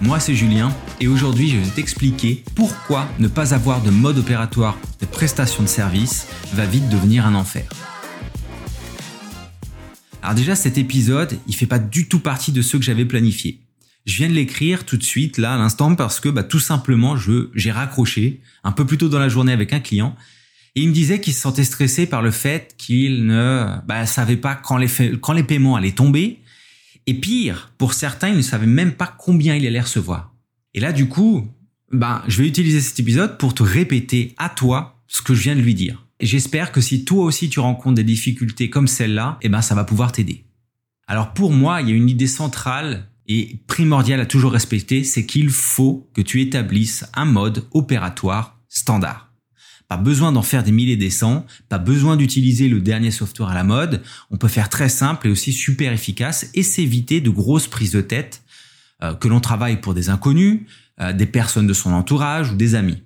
Moi c'est Julien et aujourd'hui je vais t'expliquer pourquoi ne pas avoir de mode opératoire de prestation de service va vite devenir un enfer. Alors déjà cet épisode, il fait pas du tout partie de ceux que j'avais planifiés. Je viens de l'écrire tout de suite là à l'instant parce que bah, tout simplement je j'ai raccroché un peu plus tôt dans la journée avec un client et il me disait qu'il se sentait stressé par le fait qu'il ne bah, savait pas quand les, quand les paiements allaient tomber et pire, pour certains, ils ne savaient même pas combien il allait recevoir. Et là, du coup, ben, je vais utiliser cet épisode pour te répéter à toi ce que je viens de lui dire. J'espère que si toi aussi tu rencontres des difficultés comme celle-là, eh ben, ça va pouvoir t'aider. Alors pour moi, il y a une idée centrale et primordiale à toujours respecter, c'est qu'il faut que tu établisses un mode opératoire standard. Pas besoin d'en faire des milliers des cents, pas besoin d'utiliser le dernier software à la mode. On peut faire très simple et aussi super efficace et s'éviter de grosses prises de tête euh, que l'on travaille pour des inconnus, euh, des personnes de son entourage ou des amis.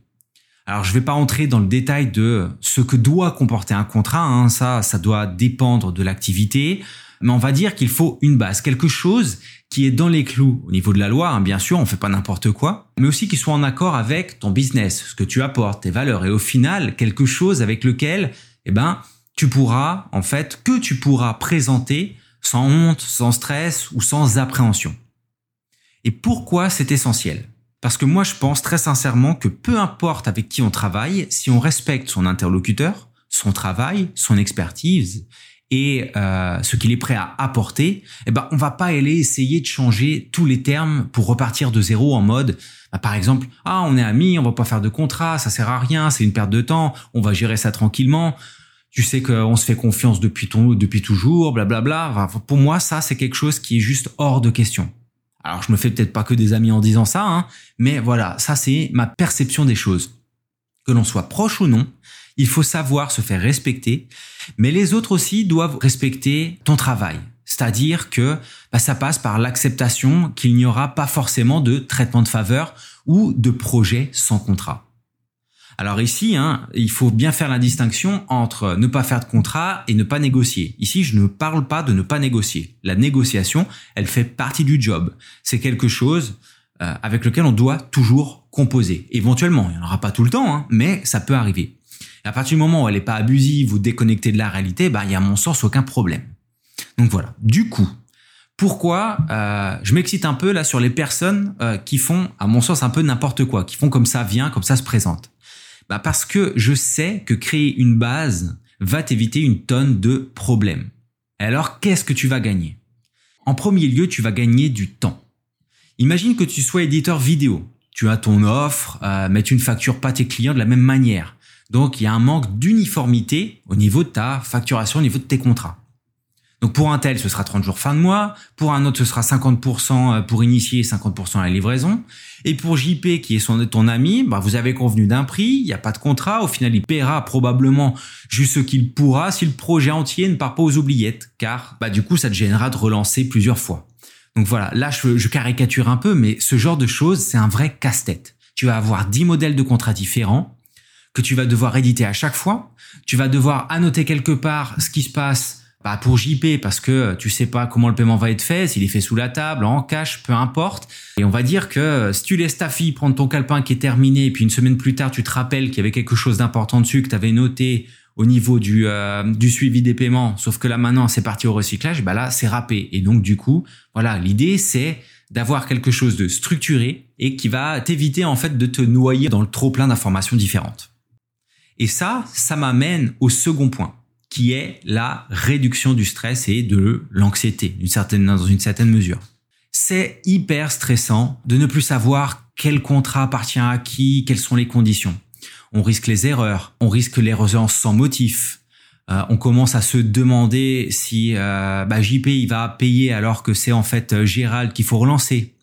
Alors je ne vais pas entrer dans le détail de ce que doit comporter un contrat, hein. ça, ça doit dépendre de l'activité, mais on va dire qu'il faut une base, quelque chose qui est dans les clous au niveau de la loi, hein, bien sûr, on fait pas n'importe quoi, mais aussi qui soit en accord avec ton business, ce que tu apportes, tes valeurs, et au final, quelque chose avec lequel, eh ben, tu pourras, en fait, que tu pourras présenter sans honte, sans stress ou sans appréhension. Et pourquoi c'est essentiel? Parce que moi, je pense très sincèrement que peu importe avec qui on travaille, si on respecte son interlocuteur, son travail, son expertise, et euh, ce qu'il est prêt à apporter, eh ben on va pas aller essayer de changer tous les termes pour repartir de zéro en mode bah, par exemple ah on est amis, on va pas faire de contrat, ça sert à rien, c'est une perte de temps, on va gérer ça tranquillement. Tu sais qu'on se fait confiance depuis ton depuis toujours, blablabla. Bla bla. pour moi ça c'est quelque chose qui est juste hors de question. Alors je me fais peut-être pas que des amis en disant ça, hein, mais voilà ça c'est ma perception des choses. Que l'on soit proche ou non, il faut savoir se faire respecter, mais les autres aussi doivent respecter ton travail. C'est-à-dire que bah, ça passe par l'acceptation qu'il n'y aura pas forcément de traitement de faveur ou de projet sans contrat. Alors ici, hein, il faut bien faire la distinction entre ne pas faire de contrat et ne pas négocier. Ici, je ne parle pas de ne pas négocier. La négociation, elle fait partie du job. C'est quelque chose euh, avec lequel on doit toujours composer. Éventuellement, il n'y en aura pas tout le temps, hein, mais ça peut arriver à partir du moment où elle n'est pas abusive ou déconnectée de la réalité, bah, il y a à mon sens aucun problème. Donc voilà. Du coup, pourquoi euh, je m'excite un peu là sur les personnes euh, qui font, à mon sens, un peu n'importe quoi, qui font comme ça vient, comme ça se présente bah Parce que je sais que créer une base va t'éviter une tonne de problèmes. alors, qu'est-ce que tu vas gagner? En premier lieu, tu vas gagner du temps. Imagine que tu sois éditeur vidéo. Tu as ton offre, euh, mais tu ne factures pas tes clients de la même manière. Donc il y a un manque d'uniformité au niveau de ta facturation, au niveau de tes contrats. Donc pour un tel, ce sera 30 jours fin de mois, pour un autre, ce sera 50% euh, pour initier, 50% à la livraison. Et pour JP, qui est son, ton ami, bah vous avez convenu d'un prix, il n'y a pas de contrat, au final il paiera probablement juste ce qu'il pourra si le projet entier ne part pas aux oubliettes, car bah du coup ça te gênera de relancer plusieurs fois. Donc voilà, là je, caricature un peu, mais ce genre de choses, c'est un vrai casse-tête. Tu vas avoir 10 modèles de contrats différents, que tu vas devoir éditer à chaque fois. Tu vas devoir annoter quelque part ce qui se passe bah, pour JP parce que tu sais pas comment le paiement va être fait, s'il est fait sous la table, en cash, peu importe. Et on va dire que si tu laisses ta fille prendre ton calepin qui est terminé et puis une semaine plus tard tu te rappelles qu'il y avait quelque chose d'important dessus que tu avais noté au niveau du, euh, du suivi des paiements, sauf que là maintenant c'est parti au recyclage, bah là c'est râpé. Et donc du coup, voilà, l'idée c'est d'avoir quelque chose de structuré et qui va t'éviter en fait de te noyer dans le trop plein d'informations différentes. Et ça, ça m'amène au second point, qui est la réduction du stress et de l'anxiété, d'une certaine, dans une certaine mesure. C'est hyper stressant de ne plus savoir quel contrat appartient à qui, quelles sont les conditions. On risque les erreurs, on risque l'erreur sans motif. Euh, on commence à se demander si euh, bah, JP il va payer alors que c'est en fait euh, Gérald qu'il faut relancer.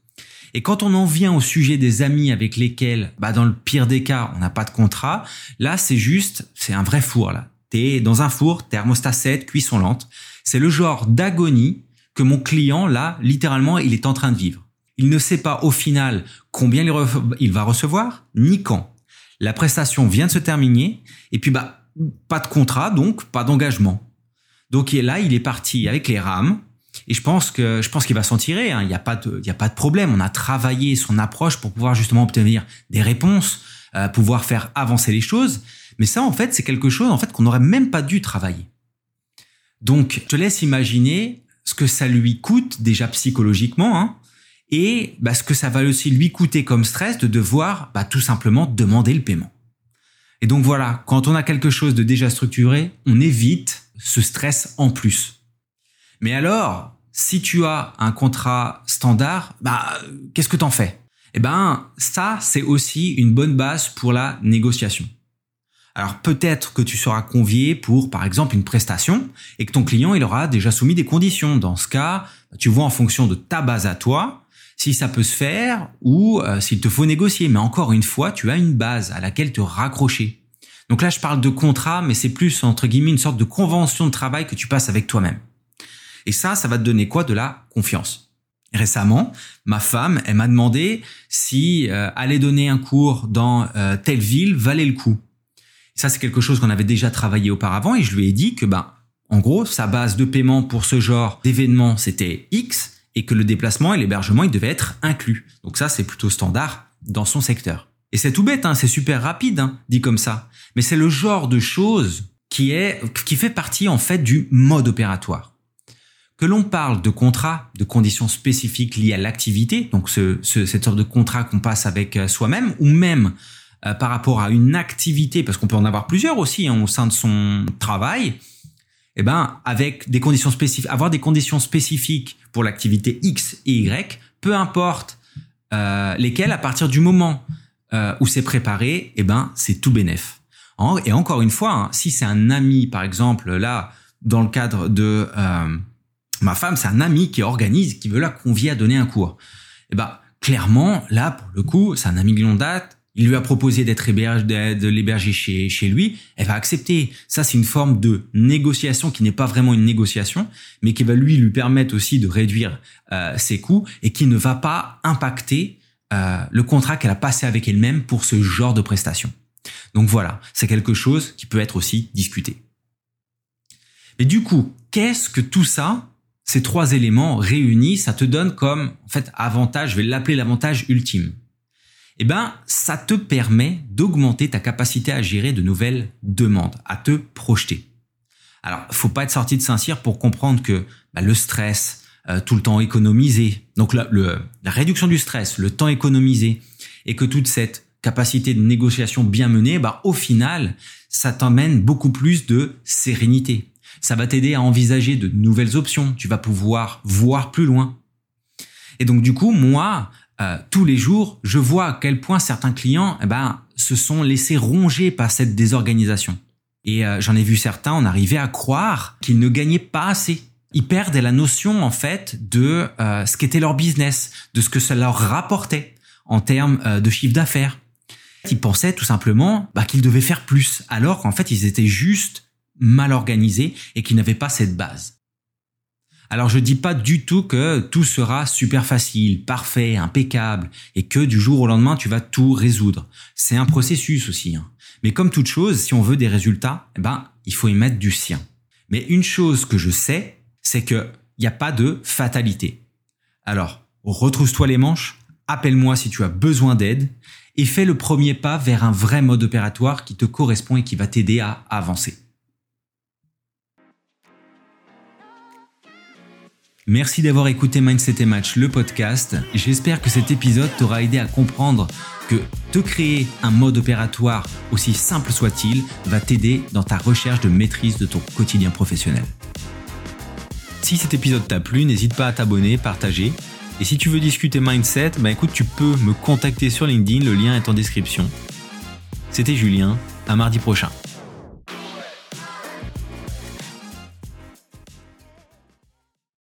Et quand on en vient au sujet des amis avec lesquels, bah dans le pire des cas, on n'a pas de contrat, là c'est juste, c'est un vrai four là. T'es dans un four, thermostat 7, cuisson lente. C'est le genre d'agonie que mon client, là, littéralement, il est en train de vivre. Il ne sait pas au final combien il va recevoir, ni quand. La prestation vient de se terminer, et puis bah, pas de contrat, donc pas d'engagement. Donc là, il est parti avec les rames, et je pense que je pense qu'il va s'en tirer. Hein. Il n'y a pas de il y a pas de problème. On a travaillé son approche pour pouvoir justement obtenir des réponses, euh, pouvoir faire avancer les choses. Mais ça, en fait, c'est quelque chose en fait qu'on n'aurait même pas dû travailler. Donc, je te laisse imaginer ce que ça lui coûte déjà psychologiquement, hein, et bah, ce que ça va aussi lui coûter comme stress de devoir bah, tout simplement demander le paiement. Et donc voilà, quand on a quelque chose de déjà structuré, on évite ce stress en plus. Mais alors, si tu as un contrat standard, bah, qu'est-ce que t'en fais? Eh ben, ça, c'est aussi une bonne base pour la négociation. Alors peut-être que tu seras convié pour, par exemple, une prestation et que ton client, il aura déjà soumis des conditions. Dans ce cas, tu vois en fonction de ta base à toi, si ça peut se faire ou euh, s'il te faut négocier. Mais encore une fois, tu as une base à laquelle te raccrocher. Donc là, je parle de contrat, mais c'est plus, entre guillemets, une sorte de convention de travail que tu passes avec toi-même. Et ça, ça va te donner quoi? De la confiance. Récemment, ma femme, elle m'a demandé si euh, aller donner un cours dans euh, telle ville valait le coup. Ça, c'est quelque chose qu'on avait déjà travaillé auparavant et je lui ai dit que, ben, en gros, sa base de paiement pour ce genre d'événement, c'était X et que le déplacement et l'hébergement, ils devaient être inclus. Donc ça, c'est plutôt standard dans son secteur. Et c'est tout bête, hein, c'est super rapide, hein, dit comme ça. Mais c'est le genre de choses qui est, qui fait partie, en fait, du mode opératoire. Que l'on parle de contrat, de conditions spécifiques liées à l'activité, donc ce, cette sorte de contrat qu'on passe avec euh, soi-même, ou même euh, par rapport à une activité, parce qu'on peut en avoir plusieurs aussi hein, au sein de son travail, eh ben, avec des conditions spécifiques, avoir des conditions spécifiques pour l'activité X et Y, peu importe euh, lesquelles, à partir du moment euh, où c'est préparé, eh ben, c'est tout bénef. Et encore une fois, hein, si c'est un ami, par exemple, là, dans le cadre de ma femme, c'est un ami qui organise, qui veut la convier à donner un cours. Eh ben, clairement, là, pour le coup, c'est un ami de longue date, il lui a proposé d'être de l'héberger chez, lui, elle va accepter. Ça, c'est une forme de négociation qui n'est pas vraiment une négociation, mais qui va lui lui permettre aussi de réduire euh, ses coûts et qui ne va pas impacter euh, le contrat qu'elle a passé avec elle-même pour ce genre de prestation. Donc voilà, c'est quelque chose qui peut être aussi discuté. Mais du coup, qu'est-ce que tout ça, ces trois éléments réunis, ça te donne comme en fait avantage, je vais l'appeler l'avantage ultime eh ben, ça te permet d'augmenter ta capacité à gérer de nouvelles demandes, à te projeter. Alors, faut pas être sorti de Saint-Cyr pour comprendre que bah, le stress, euh, tout le temps économisé, donc la, la réduction du stress, le temps économisé, et que toute cette capacité de négociation bien menée, bah, au final, ça t'emmène beaucoup plus de sérénité. Ça va t'aider à envisager de nouvelles options. Tu vas pouvoir voir plus loin. Et donc, du coup, moi, euh, tous les jours, je vois à quel point certains clients eh ben, se sont laissés ronger par cette désorganisation. Et euh, j'en ai vu certains en arriver à croire qu'ils ne gagnaient pas assez. Ils perdent la notion en fait de euh, ce qu'était leur business, de ce que ça leur rapportait en termes de chiffre d'affaires. Ils pensaient tout simplement bah, qu'ils devaient faire plus, alors qu'en fait ils étaient juste mal organisés et qu'ils n'avaient pas cette base. Alors je dis pas du tout que tout sera super facile, parfait, impeccable, et que du jour au lendemain tu vas tout résoudre. C'est un processus aussi. Hein. Mais comme toute chose, si on veut des résultats, eh ben il faut y mettre du sien. Mais une chose que je sais, c'est que n'y a pas de fatalité. Alors retrousse-toi les manches, appelle-moi si tu as besoin d'aide, et fais le premier pas vers un vrai mode opératoire qui te correspond et qui va t'aider à avancer. Merci d'avoir écouté Mindset et Match, le podcast. J'espère que cet épisode t'aura aidé à comprendre que te créer un mode opératoire, aussi simple soit-il, va t'aider dans ta recherche de maîtrise de ton quotidien professionnel. Si cet épisode t'a plu, n'hésite pas à t'abonner, partager. Et si tu veux discuter mindset, bah écoute, tu peux me contacter sur LinkedIn, le lien est en description. C'était Julien, à mardi prochain.